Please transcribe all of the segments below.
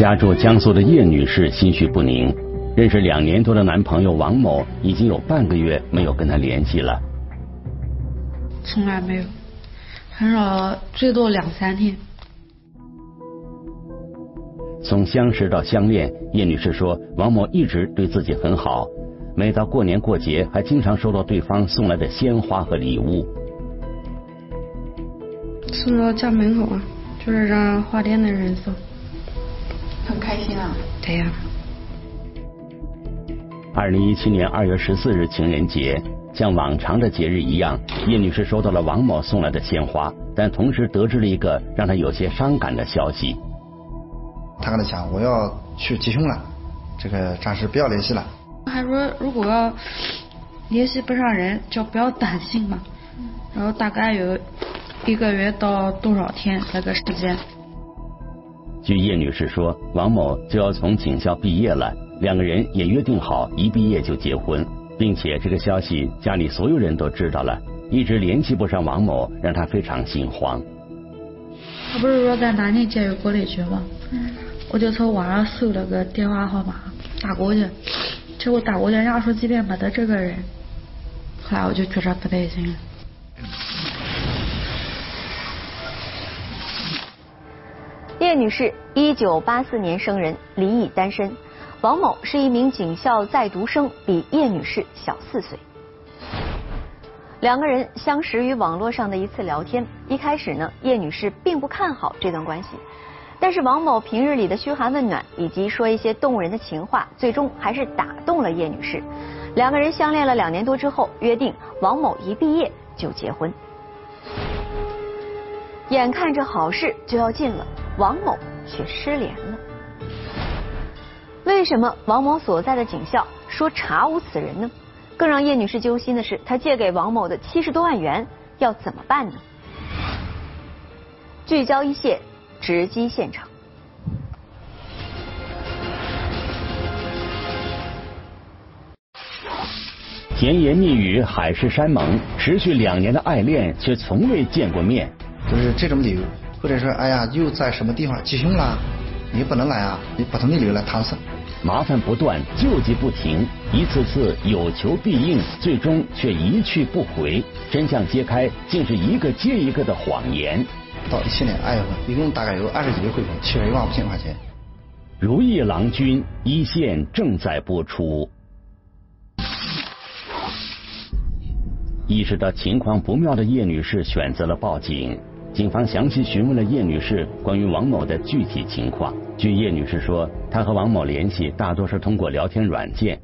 家住江苏的叶女士心绪不宁，认识两年多的男朋友王某已经有半个月没有跟她联系了。从来没有，很少，最多两三天。从相识到相恋，叶女士说，王某一直对自己很好，每到过年过节还经常收到对方送来的鲜花和礼物。送到家门口啊，就是让花店的人送。很开心啊！对呀。二零一七年二月十四日情人节，像往常的节日一样，叶女士收到了王某送来的鲜花，但同时得知了一个让她有些伤感的消息。他跟他讲，我要去吉凶了，这个暂时不要联系了。还说如果要联系不上人，就不要短信嘛。然后大概有一个月到多少天那个时间。据叶女士说，王某就要从警校毕业了，两个人也约定好一毕业就结婚，并且这个消息家里所有人都知道了，一直联系不上王某，让她非常心慌。他不是说在南京监狱过里去吗？我就从网上搜了个电话号码打过去，结果打过去人家说这边没得这个人，后来我就觉着不对劲了。叶女士，一九八四年生人，离异单身。王某是一名警校在读生，比叶女士小四岁。两个人相识于网络上的一次聊天，一开始呢，叶女士并不看好这段关系。但是王某平日里的嘘寒问暖，以及说一些动人的情话，最终还是打动了叶女士。两个人相恋了两年多之后，约定王某一毕业就结婚。眼看着好事就要近了，王某却失联了。为什么王某所在的警校说查无此人呢？更让叶女士揪心的是，她借给王某的七十多万元要怎么办呢？聚焦一线。直击现场，甜言蜜语，海誓山盟，持续两年的爱恋却从未见过面，就是这种理由，或者说，哎呀，又在什么地方集训了，你不能来啊，你不同的理由来搪塞，麻烦不断，救济不停，一次次有求必应，最终却一去不回，真相揭开，竟是一个接一个的谎言。到一七年二月份，一共大概有二十几个汇款，七十一万五千块钱。如意郎君一线正在播出。意识到情况不妙的叶女士选择了报警。警方详细询问了叶女士关于王某的具体情况。据叶女士说，她和王某联系大多是通过聊天软件。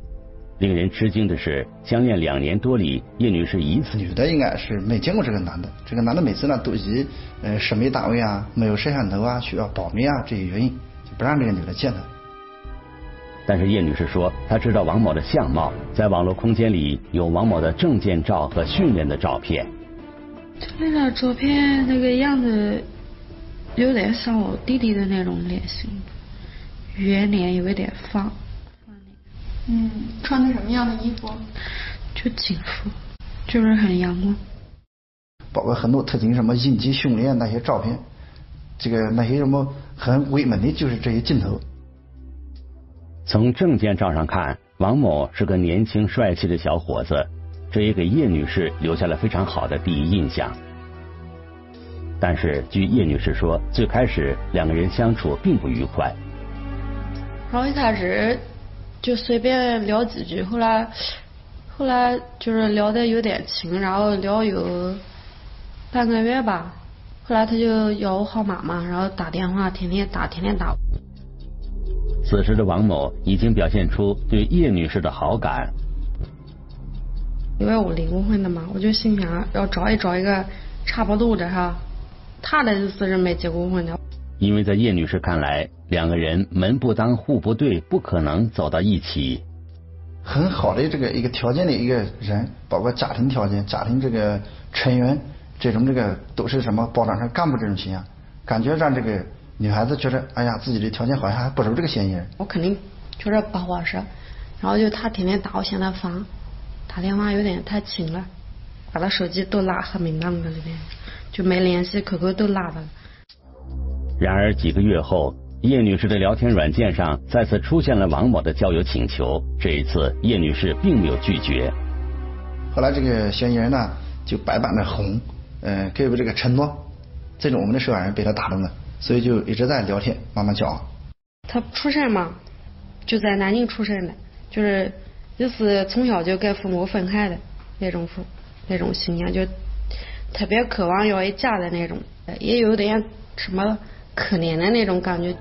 令人吃惊的是，相恋两年多里，叶女士一次女的应该是没见过这个男的。这个男的每次呢都以呃审美单位啊、没有摄像头啊、需要保密啊这些原因，就不让这个女的见他。但是叶女士说，她知道王某的相貌，在网络空间里有王某的证件照和训练的照片。那张照片那个样子有点像我弟弟的那种脸型，圆脸有一点方。嗯，穿的什么样的衣服？就警服，就是很阳光。包括很多特警什么应急训练那些照片，这个那些什么很威猛的，就是这些镜头。从证件照上看，王某是个年轻帅气的小伙子，这也给叶女士留下了非常好的第一印象。但是，据叶女士说，最开始两个人相处并不愉快。然后一开始。就随便聊几句，后来后来就是聊的有点亲，然后聊有半个月吧。后来他就要我号码嘛，然后打电话，天天打，天天打。此时的王某已经表现出对叶女士的好感。因为我离过婚的嘛，我就心想要找一找一个差不多的哈。他的意思是没结过婚的。因为在叶女士看来，两个人门不当户不对，不可能走到一起。很好的这个一个条件的一个人，包括家庭条件、家庭这个成员，这种这个都是什么保障上干部这种形象，感觉让这个女孩子觉得，哎呀，自己的条件好像还不如这个嫌疑人。我肯定觉得不合适，然后就他天天打我现在烦，打电话有点太勤了，把他手机都拉黑名单里边，就没联系，QQ 都拉了。然而几个月后，叶女士的聊天软件上再次出现了王某的交友请求，这一次叶女士并没有拒绝。后来这个嫌疑人呢，就百般的哄，嗯，给予这个承诺，最终我们的受害人被他打动了，所以就一直在聊天，慢慢交往。他出身嘛，就在南京出生的，就是也是从小就跟父母分开的那种父那种形象，就特别渴望要一家的那种，也有点什么可怜的那种感觉。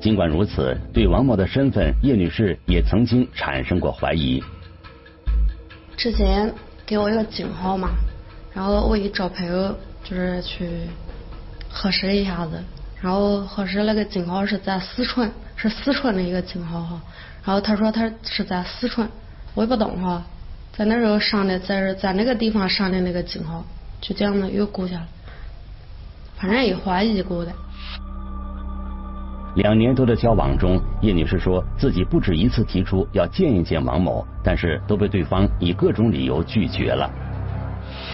尽管如此，对王某的身份，叶女士也曾经产生过怀疑。之前给我一个警号嘛，然后我一找朋友就是去核实一下子，然后核实那个警号是在四川，是四川的一个警号哈。然后他说他是在四川，我也不懂哈，在那时候上的，在在那个地方上的那个警号，就这样子又过去了，反正也怀疑过的。两年多的交往中，叶女士说自己不止一次提出要见一见王某，但是都被对方以各种理由拒绝了。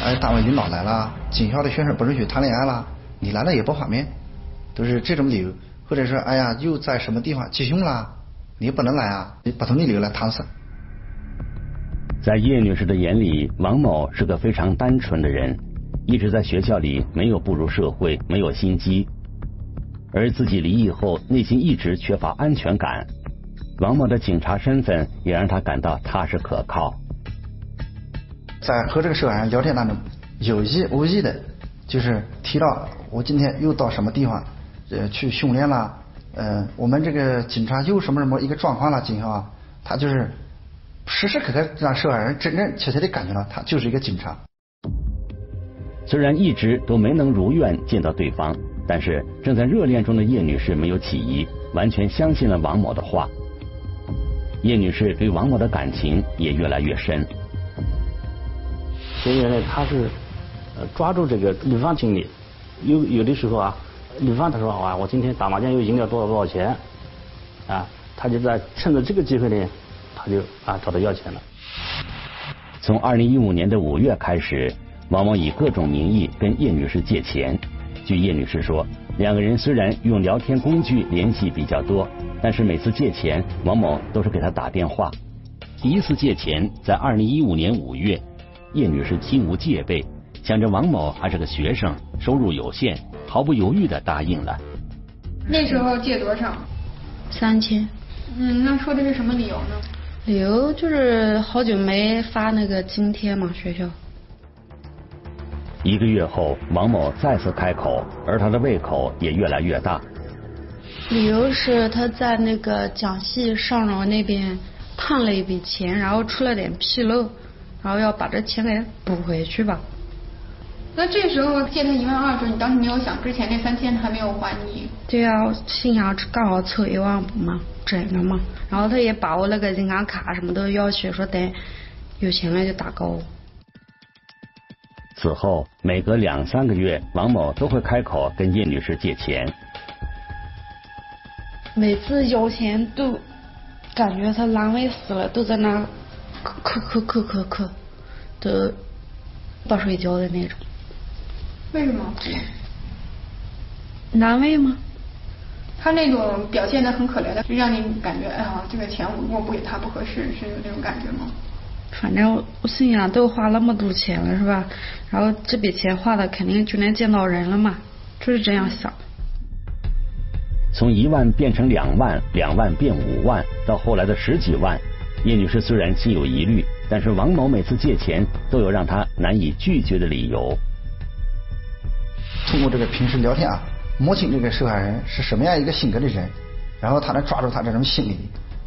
哎，单位领导来了，警校的学生不允许谈恋爱了，你来了也不方便，都是这种理由。或者说，哎呀，又在什么地方集训了，你不能来啊，你不同意理由来搪塞。在叶女士的眼里，王某是个非常单纯的人，一直在学校里没有步入社会，没有心机。而自己离异后，内心一直缺乏安全感。王某的警察身份也让他感到踏实可靠。在和这个受害人聊天当中，有意无意的，就是提到我今天又到什么地方呃去训练了，呃，我们这个警察又什么什么一个状况了，警校啊，他就是时时刻刻让受害人真真切切的感觉到他就是一个警察。虽然一直都没能如愿见到对方。但是正在热恋中的叶女士没有起疑，完全相信了王某的话。叶女士对王某的感情也越来越深。嫌疑人呢，他是呃抓住这个女方经理，有有的时候啊，女方她说啊，我今天打麻将又赢了多少多少钱，啊，他就在趁着这个机会呢，他就啊找他要钱了。从二零一五年的五月开始，王某以各种名义跟叶女士借钱。据叶女士说，两个人虽然用聊天工具联系比较多，但是每次借钱，王某都是给她打电话。第一次借钱在二零一五年五月，叶女士心无戒备，想着王某还是个学生，收入有限，毫不犹豫的答应了。那时候借多少？三千。嗯，那说的是什么理由呢？理由就是好久没发那个津贴嘛，学校。一个月后，王某再次开口，而他的胃口也越来越大。理由是他在那个江西上饶那边烫了一笔钱，然后出了点纰漏，然后要把这钱给补回去吧。那这时候借他一万二的时候，你当时没有想之前那三千他还没有还你？对呀，心想刚好凑一万五嘛，整了嘛。然后他也把我那个银行卡什么都要去，说等有钱了就打给我。此后，每隔两三个月，王某都会开口跟叶女士借钱。每次有钱都感觉他难为死了，都在那咳咳咳咳咳，都不睡觉的那种。为什么？难为吗？他那种表现的很可怜的，就让你感觉，哎呀，这个钱我如果不给他不合适，是有那种感觉吗？反正我心想，都花那么多钱了，是吧？然后这笔钱花的肯定就能见到人了嘛，就是这样想。从一万变成两万，两万变五万，到后来的十几万，叶女士虽然心有疑虑，但是王某每次借钱都有让她难以拒绝的理由。通过这个平时聊天啊，摸清这个受害人是什么样一个性格的人，然后他能抓住他这种心理，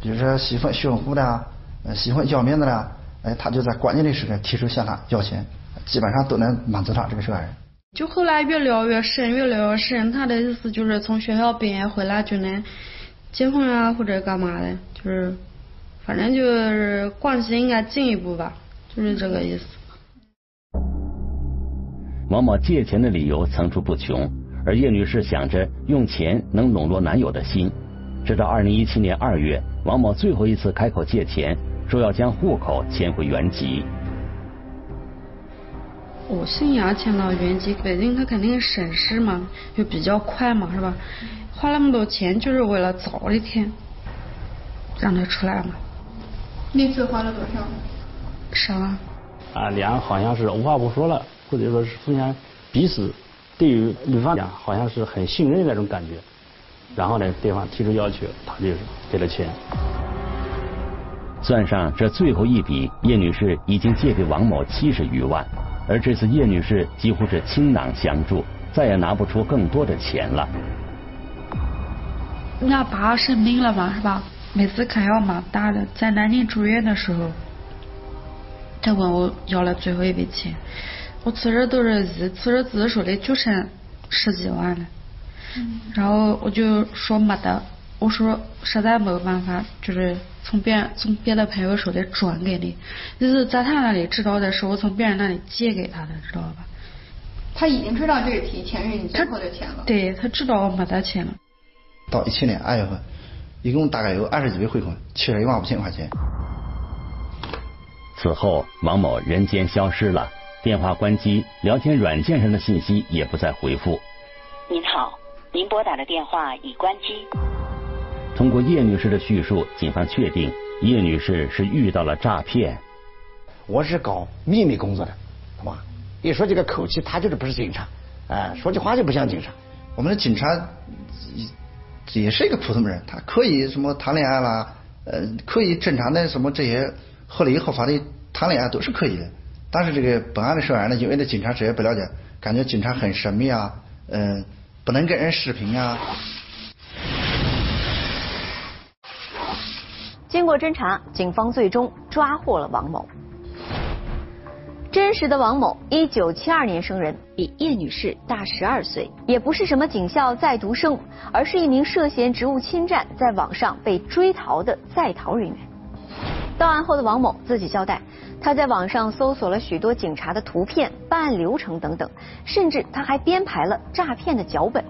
比如说喜欢炫富的啊，喜欢要面子的啊。哎，他就在关键的时刻提出向他要钱，基本上都能满足他这个受害人。就后来越聊越深，越聊越深。他的意思就是从学校毕业回来就能结婚啊，或者干嘛的，就是反正就是关系应该进一步吧，就是这个意思。王某借钱的理由层出不穷，而叶女士想着用钱能笼络男友的心。直到二零一七年二月，王某最后一次开口借钱。说要将户口迁回原籍。我新阳迁到原籍北京，他肯定省事嘛，又比较快嘛，是吧？花那么多钱就是为了早一天让他出来嘛。那次花了多少？十万。啊，俩好像是无话不说了，或者说是互相彼此对于女方讲好像是很信任那种感觉。然后呢，对方提出要求，他就给了钱。算上这最后一笔，叶女士已经借给王某七十余万，而这次叶女士几乎是倾囊相助，再也拿不出更多的钱了。那爸生病了嘛，是吧？每次开药蛮大的，在南京住院的时候，他问我要了最后一笔钱，我其实都是一，其实自己手里就剩十几万了，然后我就说没得，我说实在没有办法，就是从别人从别的朋友手里转给你，就是在他那里知道的是我从别人那里借给他的，知道吧？他已经知道这个题钱是你最后的钱了。对他知道我没得钱了。到一七年二月份，一共大概有二十几笔汇款，七十一万五千块钱。此后，王某人间消失了，电话关机，聊天软件上的信息也不再回复。您好，您拨打的电话已关机。通过叶女士的叙述，警方确定叶女士是遇到了诈骗。我是搞秘密工作的，好吧？一说这个口气，他就是不是警察，哎，说句话就不像警察。我们的警察也是一个普通人，他可以什么谈恋爱啦，呃，可以正常的什么这些合理合法律谈恋爱都是可以的。但是这个本案的受害人呢，因为对警察职业不了解，感觉警察很神秘啊，嗯，不能跟人视频啊。经过侦查，警方最终抓获了王某。真实的王某，一九七二年生人，比叶女士大十二岁，也不是什么警校在读生，而是一名涉嫌职务侵占，在网上被追逃的在逃人员。到案后的王某自己交代，他在网上搜索了许多警察的图片、办案流程等等，甚至他还编排了诈骗的脚本。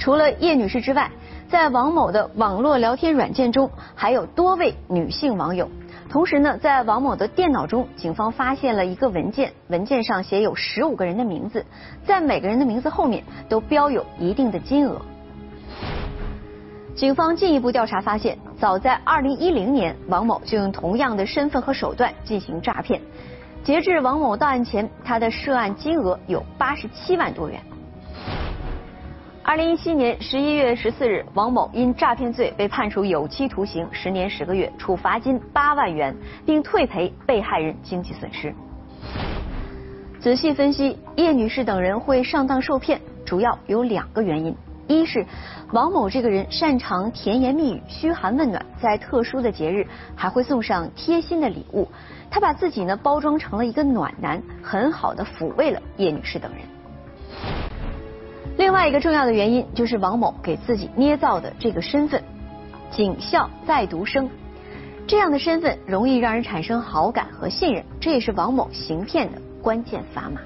除了叶女士之外，在王某的网络聊天软件中，还有多位女性网友。同时呢，在王某的电脑中，警方发现了一个文件，文件上写有十五个人的名字，在每个人的名字后面都标有一定的金额。警方进一步调查发现，早在二零一零年，王某就用同样的身份和手段进行诈骗。截至王某到案前，他的涉案金额有八十七万多元。二零一七年十一月十四日，王某因诈骗罪被判处有期徒刑十年十个月，处罚金八万元，并退赔被害人经济损失。仔细分析，叶女士等人会上当受骗，主要有两个原因：一是王某这个人擅长甜言蜜语、嘘寒问暖，在特殊的节日还会送上贴心的礼物，他把自己呢包装成了一个暖男，很好的抚慰了叶女士等人。另外一个重要的原因就是王某给自己捏造的这个身份——警校在读生，这样的身份容易让人产生好感和信任，这也是王某行骗的关键砝码。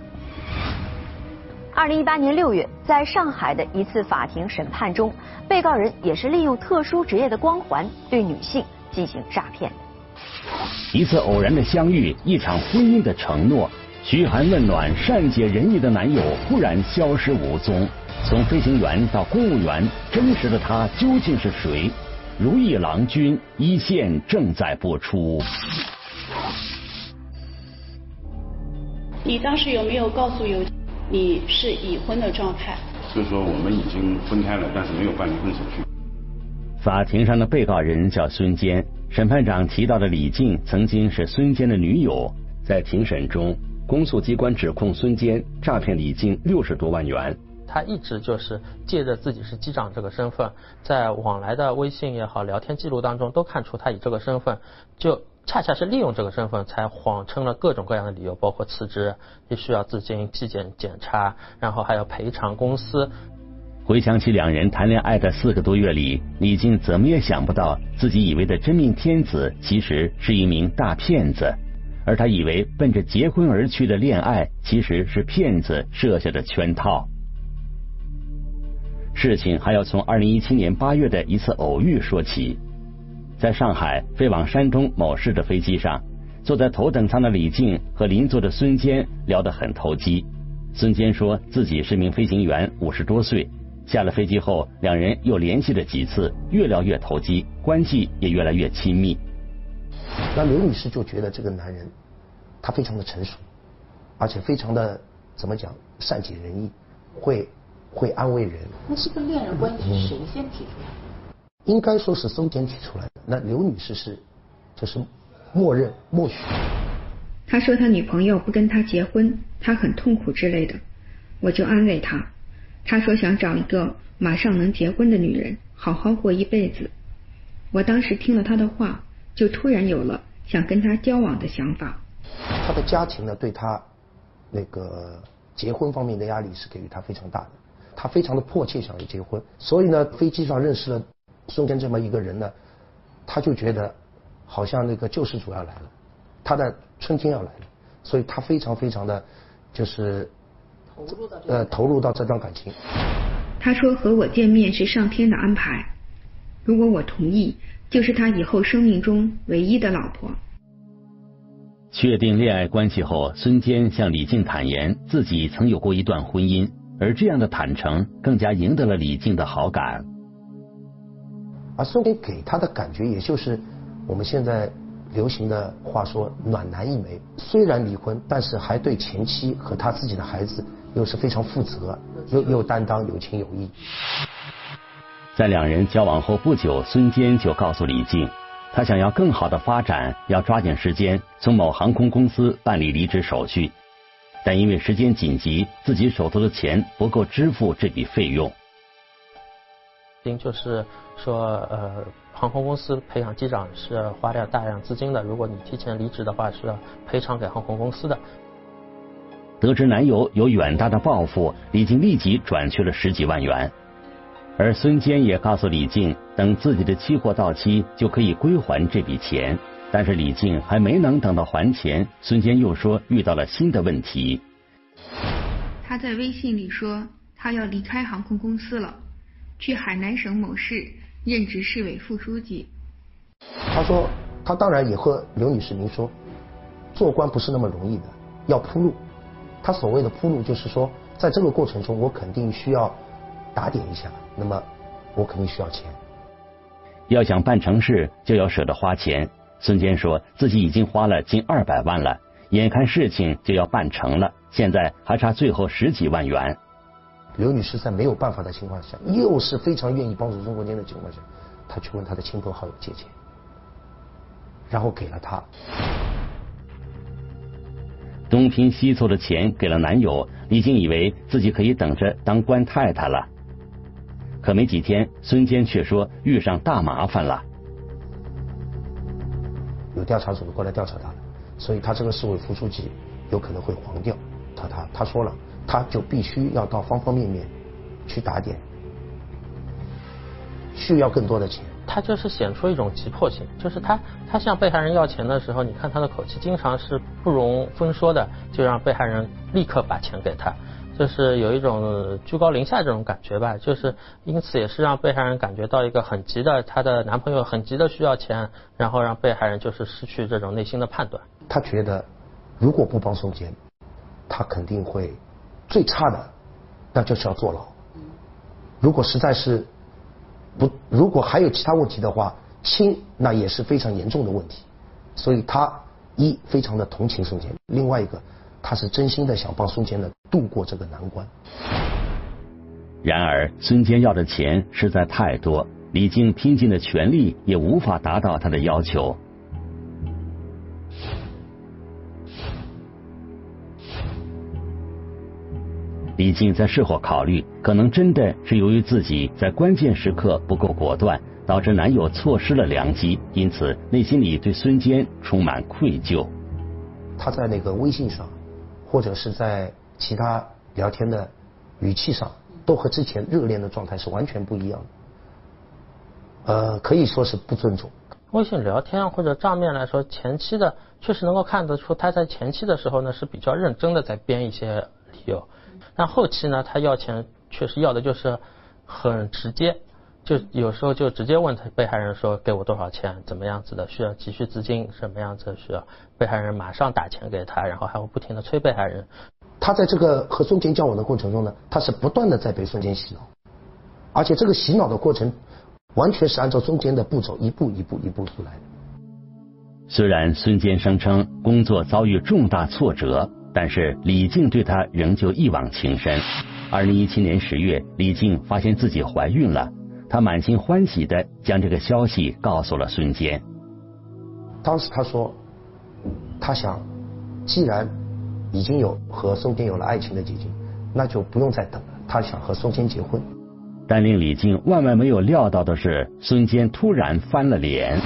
二零一八年六月，在上海的一次法庭审判中，被告人也是利用特殊职业的光环对女性进行诈骗。一次偶然的相遇，一场婚姻的承诺。嘘寒问暖、善解人意的男友忽然消失无踪，从飞行员到公务员，真实的他究竟是谁？《如意郎君》一线正在播出。你当时有没有告诉有你是已婚的状态？就是说我们已经分开了，但是没有办离婚手续。法庭上的被告人叫孙坚，审判长提到的李静曾经是孙坚的女友，在庭审中。公诉机关指控孙坚诈骗李静六十多万元。他一直就是借着自己是机长这个身份，在往来的微信也好、聊天记录当中，都看出他以这个身份，就恰恰是利用这个身份，才谎称了各种各样的理由，包括辞职，也需要自行纪检检查，然后还要赔偿公司。回想起两人谈恋爱的四个多月里，李静怎么也想不到，自己以为的真命天子，其实是一名大骗子。而他以为奔着结婚而去的恋爱，其实是骗子设下的圈套。事情还要从二零一七年八月的一次偶遇说起。在上海飞往山东某市的飞机上，坐在头等舱的李静和邻座的孙坚聊得很投机。孙坚说自己是名飞行员，五十多岁。下了飞机后，两人又联系了几次，越聊越投机，关系也越来越亲密。那刘女士就觉得这个男人，他非常的成熟，而且非常的怎么讲，善解人意，会会安慰人。那这个恋人关系是谁先提出来的？应该说是孙坚提出来的。那刘女士是，就是默认默许。他说他女朋友不跟他结婚，他很痛苦之类的，我就安慰他。他说想找一个马上能结婚的女人，好好过一辈子。我当时听了他的话，就突然有了想跟他交往的想法。他的家庭呢，对他那个结婚方面的压力是给予他非常大的，他非常的迫切想要结婚，所以呢，飞机上认识了孙坚这么一个人呢，他就觉得好像那个救世主要来了，他的春天要来了，所以他非常非常的就是投入到。呃，投入到这段感情。他说和我见面是上天的安排，如果我同意，就是他以后生命中唯一的老婆。确定恋爱关系后，孙坚向李静坦言自己曾有过一段婚姻，而这样的坦诚更加赢得了李静的好感。而孙坚给他的感觉，也就是我们现在流行的话说“暖男一枚”。虽然离婚，但是还对前妻和他自己的孩子。又是非常负责，又又担当，有情有义。在两人交往后不久，孙坚就告诉李静，他想要更好的发展，要抓紧时间从某航空公司办理离职手续，但因为时间紧急，自己手头的钱不够支付这笔费用。就是说，呃，航空公司培养机长是花掉大量资金的，如果你提前离职的话，是要赔偿给航空公司的。得知男友有远大的抱负，李静立即转去了十几万元。而孙坚也告诉李静，等自己的期货到期就可以归还这笔钱。但是李静还没能等到还钱，孙坚又说遇到了新的问题。他在微信里说他要离开航空公司了，去海南省某市任职市委副书记。他说他当然也和刘女士您说，做官不是那么容易的，要铺路。他所谓的铺路，就是说，在这个过程中，我肯定需要打点一下，那么我肯定需要钱。要想办成事，就要舍得花钱。孙坚说自己已经花了近二百万了，眼看事情就要办成了，现在还差最后十几万元。刘女士在没有办法的情况下，又是非常愿意帮助中国间的情况下，她去问她的亲朋好友借钱，然后给了他。东拼西凑的钱给了男友，李静以为自己可以等着当官太太了。可没几天，孙坚却说遇上大麻烦了。有调查组过来调查他了，所以他这个市委副书记有可能会黄掉。他他他说了，他就必须要到方方面面去打点，需要更多的钱。他就是显出一种急迫性，就是他他向被害人要钱的时候，你看他的口气，经常是不容分说的，就让被害人立刻把钱给他，就是有一种居高临下这种感觉吧，就是因此也是让被害人感觉到一个很急的，她的男朋友很急的需要钱，然后让被害人就是失去这种内心的判断。他觉得如果不帮宋坚，他肯定会最差的，那就是要坐牢。如果实在是。不，如果还有其他问题的话，轻那也是非常严重的问题。所以他一非常的同情宋坚，另外一个他是真心的想帮宋坚呢度过这个难关。然而孙坚要的钱实在太多，李静拼尽了全力也无法达到他的要求。李静在事后考虑，可能真的是由于自己在关键时刻不够果断，导致男友错失了良机，因此内心里对孙坚充满愧疚。他在那个微信上，或者是在其他聊天的语气上，都和之前热恋的状态是完全不一样的。呃，可以说是不尊重。微信聊天或者账面来说，前期的确实能够看得出，他在前期的时候呢是比较认真的在编一些理由。但后期呢，他要钱确实要的就是很直接，就有时候就直接问他被害人说给我多少钱，怎么样子的，需要急需资金，什么样子需要，被害人马上打钱给他，然后还会不停的催被害人。他在这个和孙坚交往的过程中呢，他是不断的在被孙坚洗脑，而且这个洗脑的过程完全是按照孙坚的步骤一步一步一步出来的。虽然孙坚声称工作遭遇重大挫折，但是李静对他仍旧一往情深。二零一七年十月，李静发现自己怀孕了，她满心欢喜的将这个消息告诉了孙坚。当时他说，他想，既然已经有和宋坚有了爱情的结晶，那就不用再等了。他想和宋坚结婚。但令李静万万没有料到的是，孙坚突然翻了脸。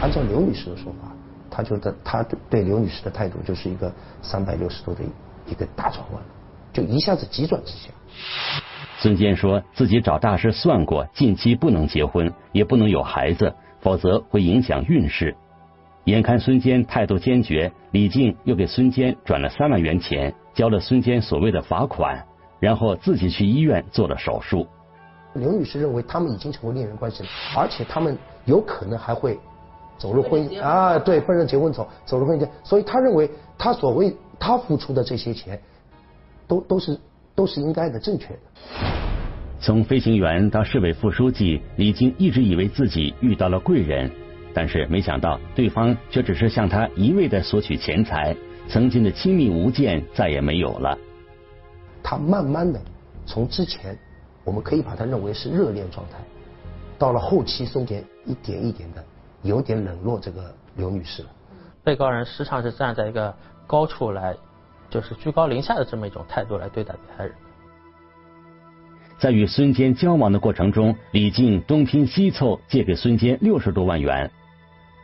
按照刘女士的说法，他觉得他对刘女士的态度就是一个三百六十度的一个大转弯，就一下子急转直下。孙坚说自己找大师算过，近期不能结婚，也不能有孩子，否则会影响运势。眼看孙坚态度坚决，李静又给孙坚转了三万元钱，交了孙坚所谓的罚款，然后自己去医院做了手术。刘女士认为他们已经成为恋人关系了，而且他们有可能还会。走入婚姻啊，对，奔着结婚走，走入婚姻，所以他认为他所谓他付出的这些钱，都都是都是应该的，正确的。从飞行员到市委副书记，李晶一直以为自己遇到了贵人，但是没想到对方却只是向他一味的索取钱财，曾经的亲密无间再也没有了。他慢慢的从之前我们可以把他认为是热恋状态，到了后期中间一点一点的。有点冷落这个刘女士了。被告人时常是站在一个高处来，就是居高临下的这么一种态度来对待被害人。在与孙坚交往的过程中，李静东拼西凑借给孙坚六十多万元。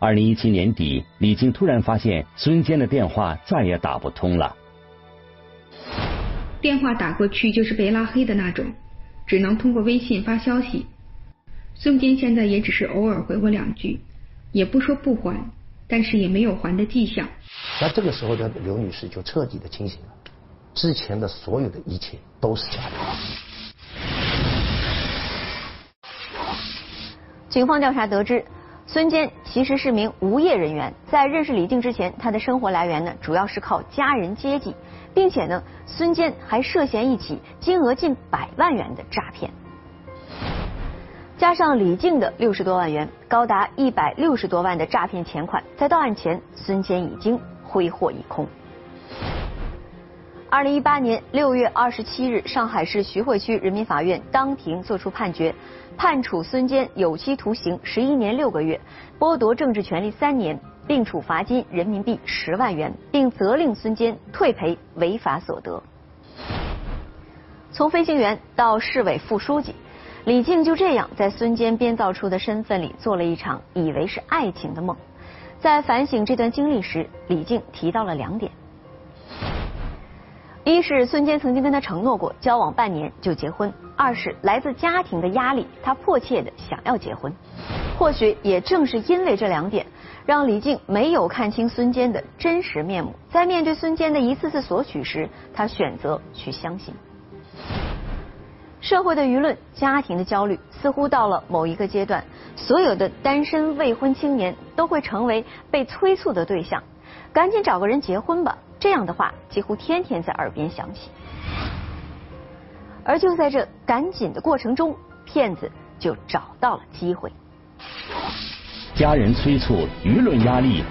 二零一七年底，李静突然发现孙坚的电话再也打不通了，电话打过去就是被拉黑的那种，只能通过微信发消息。孙坚现在也只是偶尔回我两句。也不说不还，但是也没有还的迹象。那这个时候的刘女士就彻底的清醒了，之前的所有的一切都是假的。警方调查得知，孙坚其实是名无业人员，在认识李静之前，他的生活来源呢主要是靠家人接济，并且呢，孙坚还涉嫌一起金额近百万元的诈骗。加上李静的六十多万元，高达一百六十多万的诈骗钱款，在到案前，孙坚已经挥霍一空。二零一八年六月二十七日，上海市徐汇区人民法院当庭作出判决，判处孙坚有期徒刑十一年六个月，剥夺政治权利三年，并处罚金人民币十万元，并责令孙坚退赔违法所得。从飞行员到市委副书记。李静就这样在孙坚编造出的身份里做了一场以为是爱情的梦。在反省这段经历时，李静提到了两点：一是孙坚曾经跟他承诺过交往半年就结婚；二是来自家庭的压力，他迫切的想要结婚。或许也正是因为这两点，让李静没有看清孙坚的真实面目。在面对孙坚的一次次索取时，他选择去相信。社会的舆论、家庭的焦虑，似乎到了某一个阶段，所有的单身未婚青年都会成为被催促的对象。赶紧找个人结婚吧，这样的话几乎天天在耳边响起。而就在这赶紧的过程中，骗子就找到了机会。家人催促，舆论压力，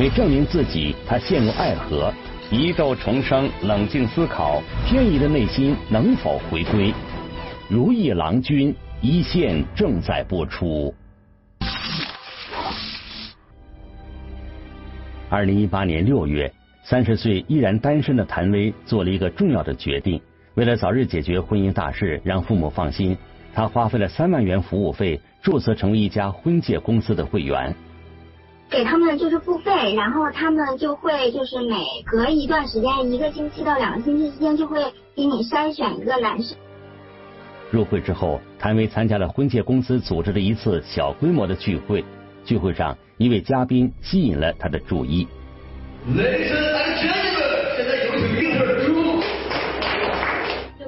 为证明自己，他陷入爱河，疑窦重生，冷静思考，天怡的内心能否回归？《如意郎君》一线正在播出。二零一八年六月，三十岁依然单身的谭威做了一个重要的决定。为了早日解决婚姻大事，让父母放心，他花费了三万元服务费，注册成为一家婚介公司的会员。给他们就是付费，然后他们就会就是每隔一段时间，一个星期到两个星期之间，就会给你筛选一个男士。入会之后，谭维参加了婚介公司组织的一次小规模的聚会。聚会上，一位嘉宾吸引了他的注意。雷神，来，兄弟们，现在有请英特尔猪。这个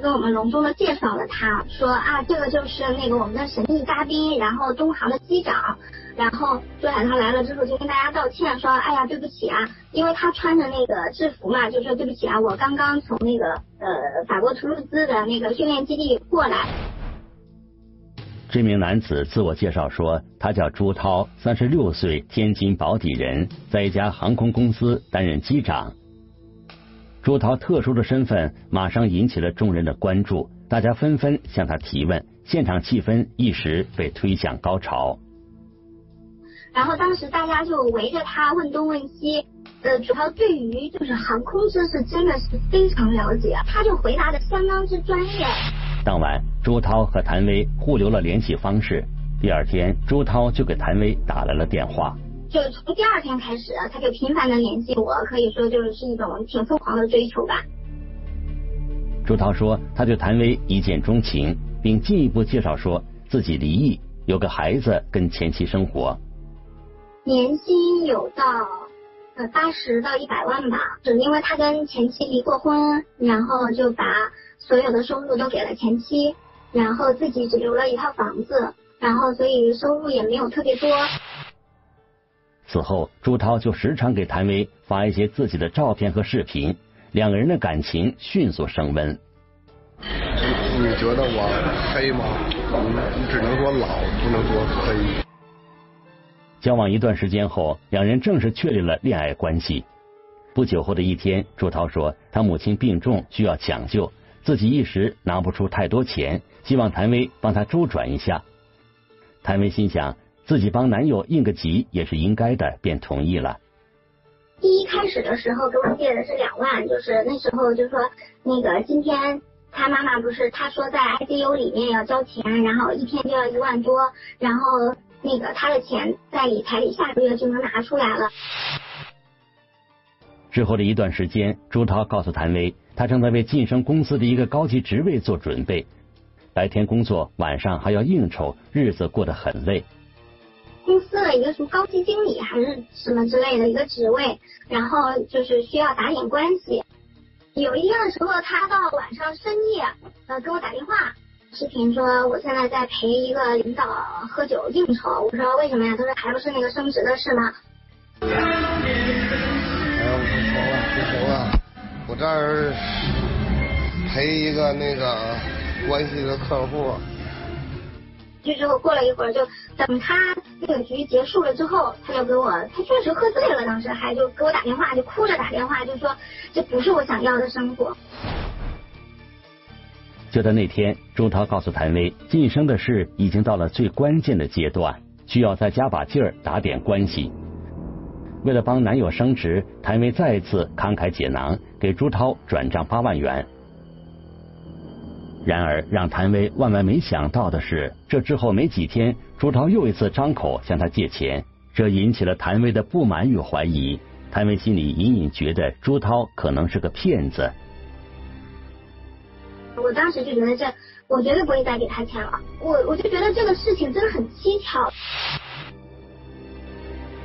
跟我们隆重的介绍了他，说啊，这个就是那个我们的神秘嘉宾，然后东航的机长，然后朱海涛来了之后就跟大家道歉，说哎呀对不起啊，因为他穿着那个制服嘛，就说对不起啊，我刚刚从那个呃法国图卢兹的那个训练基地过来。这名男子自我介绍说，他叫朱涛，三十六岁，天津宝坻人，在一家航空公司担任机长。朱涛特殊的身份马上引起了众人的关注，大家纷纷向他提问，现场气氛一时被推向高潮。然后当时大家就围着他问东问西，呃，主要对于就是航空知识真的是非常了解，他就回答的相当之专业。当晚，朱涛和谭威互留了联系方式。第二天，朱涛就给谭威打来了电话。就从第二天开始，他就频繁的联系我，可以说就是是一种挺疯狂的追求吧。朱涛说，他对谭薇一见钟情，并进一步介绍说自己离异，有个孩子跟前妻生活，年薪有到呃八十到一百万吧，只因为他跟前妻离过婚，然后就把。所有的收入都给了前妻，然后自己只留了一套房子，然后所以收入也没有特别多。此后，朱涛就时常给谭威发一些自己的照片和视频，两个人的感情迅速升温。你觉得我黑吗？你只能说老，不能说黑。交往一段时间后，两人正式确立了恋爱关系。不久后的一天，朱涛说他母亲病重，需要抢救。自己一时拿不出太多钱，希望谭威帮他周转一下。谭威心想，自己帮男友应个急也是应该的，便同意了。第一开始的时候给我借的是两万，就是那时候就说那个今天他妈妈不是他说在 ICU 里面要交钱，然后一天就要一万多，然后那个他的钱在理财里下个月就能拿出来了。之后的一段时间，朱涛告诉谭威。他正在为晋升公司的一个高级职位做准备，白天工作，晚上还要应酬，日子过得很累。公司的一个什么高级经理还是什么之类的一个职位，然后就是需要打点关系。有一天的时候，他到晚上深夜呃给我打电话，视频说我现在在陪一个领导喝酒应酬。我说为什么呀？他说还不是那个升职的事吗？我这儿陪一个那个关系的客户。就之后过了一会儿，就等他那个局结束了之后，他就给我，他确实喝醉了，当时还就给我打电话，就哭着打电话，就说这不是我想要的生活。就在那天，朱涛告诉谭威，晋升的事已经到了最关键的阶段，需要再加把劲儿，打点关系。为了帮男友升职，谭威再次慷慨解囊，给朱涛转账八万元。然而，让谭威万万没想到的是，这之后没几天，朱涛又一次张口向他借钱，这引起了谭威的不满与怀疑。谭威心里隐隐觉得朱涛可能是个骗子。我当时就觉得这，我绝对不会再给他钱了。我我就觉得这个事情真的很蹊跷。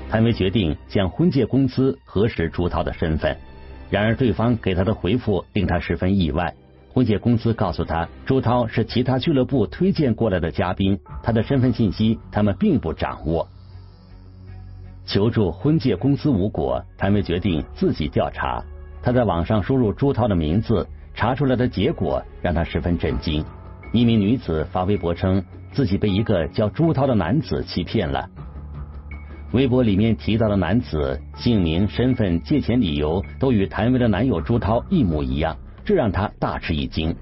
谭威决定向婚介公司核实朱涛的身份，然而对方给他的回复令他十分意外。婚介公司告诉他，朱涛是其他俱乐部推荐过来的嘉宾，他的身份信息他们并不掌握。求助婚介公司无果，谭威决定自己调查。他在网上输入朱涛的名字，查出来的结果让他十分震惊。一名女子发微博称，自己被一个叫朱涛的男子欺骗了。微博里面提到的男子姓名、身份、借钱理由都与谭威的男友朱涛一模一样，这让他大吃一惊。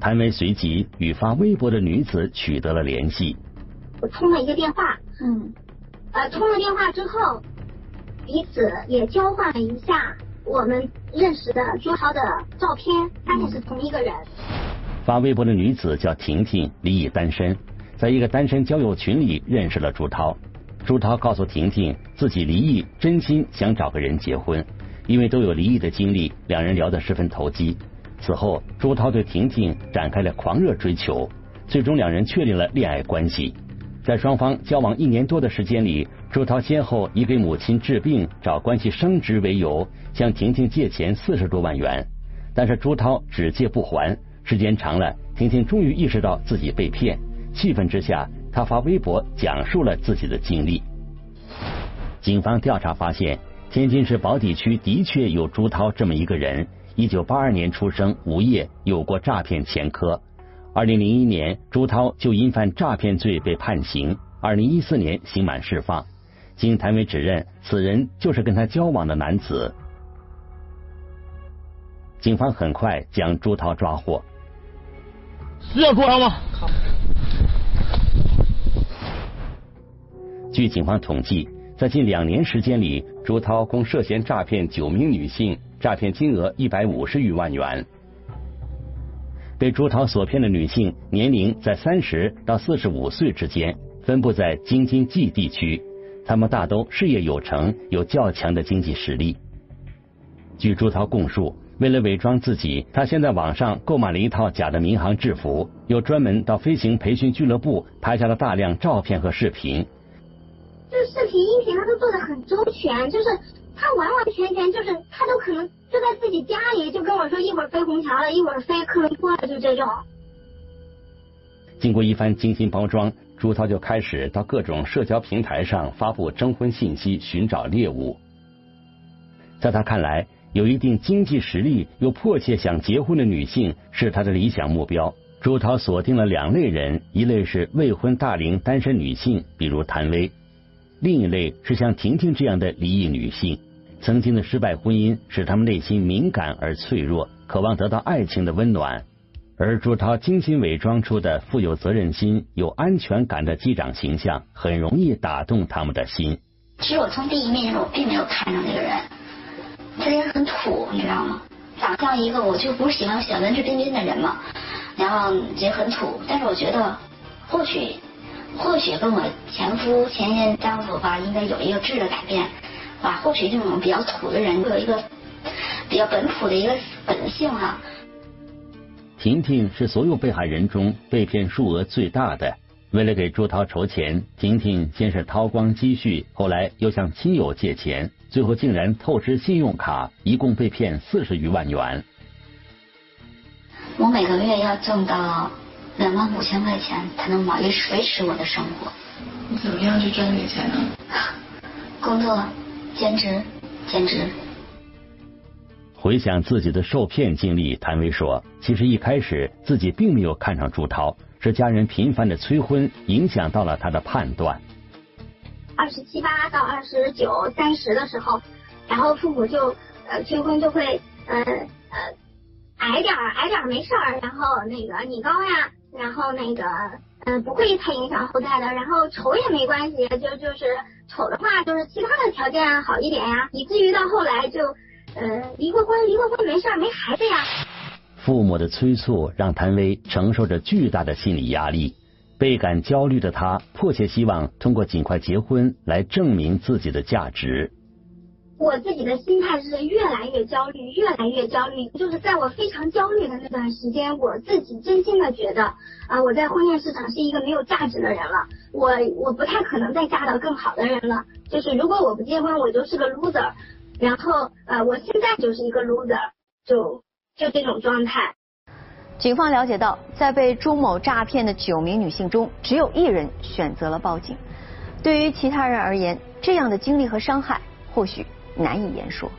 谭维随即与发微博的女子取得了联系。我通了一个电话，嗯，呃，通了电话之后，彼此也交换了一下我们认识的朱涛的照片，发现是同一个人。发微博的女子叫婷婷，离异单身，在一个单身交友群里认识了朱涛。朱涛告诉婷婷，自己离异，真心想找个人结婚，因为都有离异的经历，两人聊得十分投机。此后，朱涛对婷婷展开了狂热追求，最终两人确立了恋爱关系。在双方交往一年多的时间里，朱涛先后以给母亲治病、找关系升职为由，向婷婷借钱四十多万元，但是朱涛只借不还，时间长了，婷婷终于意识到自己被骗，气愤之下，她发微博讲述了自己的经历。警方调查发现，天津市宝坻区的确有朱涛这么一个人。一九八二年出生，无业，有过诈骗前科。二零零一年，朱涛就因犯诈骗罪被判刑。二零一四年刑满释放。经谭伟指认，此人就是跟他交往的男子。警方很快将朱涛抓获。是要朱涛吗？据警方统计，在近两年时间里，朱涛共涉嫌诈骗九名女性。诈骗金额一百五十余万元。被朱涛所骗的女性年龄在三十到四十五岁之间，分布在京津冀地区，她们大都事业有成，有较强的经济实力。据朱涛供述，为了伪装自己，他先在网上购买了一套假的民航制服，又专门到飞行培训俱乐部拍下了大量照片和视频。就视频、音频，他都做的很周全，就是。他完完全全就是，他都可能就在自己家里，就跟我说一会儿飞虹桥了，一会儿飞科伦坡了，就这种。经过一番精心包装，朱涛就开始到各种社交平台上发布征婚信息，寻找猎物。在他看来，有一定经济实力又迫切想结婚的女性是他的理想目标。朱涛锁定了两类人，一类是未婚大龄单身女性，比如谭薇；另一类是像婷婷这样的离异女性。曾经的失败婚姻使她们内心敏感而脆弱，渴望得到爱情的温暖。而朱涛精心伪装出的富有责任心、有安全感的机长形象，很容易打动他们的心。其实我从第一面我并没有看上这个人，这人很土，你知道吗？长相一个我就不是喜欢小文质彬彬的人嘛，然后也很土。但是我觉得，或许，或许跟我前夫前任丈夫吧，应该有一个质的改变。啊，或许这种比较土的人，会有一个比较本土的一个本性哈。婷婷是所有被害人中被骗数额最大的。为了给朱涛筹钱，婷婷先是掏光积蓄，后来又向亲友借钱，最后竟然透支信用卡，一共被骗四十余万元。我每个月要挣到两万五千块钱，才能维持维持我的生活。你怎么样去赚这个钱呢？工作。兼职，兼职。回想自己的受骗经历，谭威说：“其实一开始自己并没有看上朱涛，是家人频繁的催婚影响到了他的判断。二十七八到二十九、三十的时候，然后父母就呃催婚就会呃呃矮点儿矮点儿没事儿，然后那个你高呀，然后那个嗯不会太影响后代的，然后丑也没关系，就就是。”丑的话就是其他的条件好一点呀，以至于到后来就，呃，离过婚，离过婚没事，没孩子呀。父母的催促让谭威承受着巨大的心理压力，倍感焦虑的他迫切希望通过尽快结婚来证明自己的价值。我自己的心态是越来越焦虑，越来越焦虑。就是在我非常焦虑的那段时间，我自己真心的觉得啊，我在婚恋市场是一个没有价值的人了。我我不太可能再嫁到更好的人了。就是如果我不结婚，我就是个 loser。然后呃，我现在就是一个 loser，就就这种状态。警方了解到，在被朱某诈骗的九名女性中，只有一人选择了报警。对于其他人而言，这样的经历和伤害，或许。难以言说。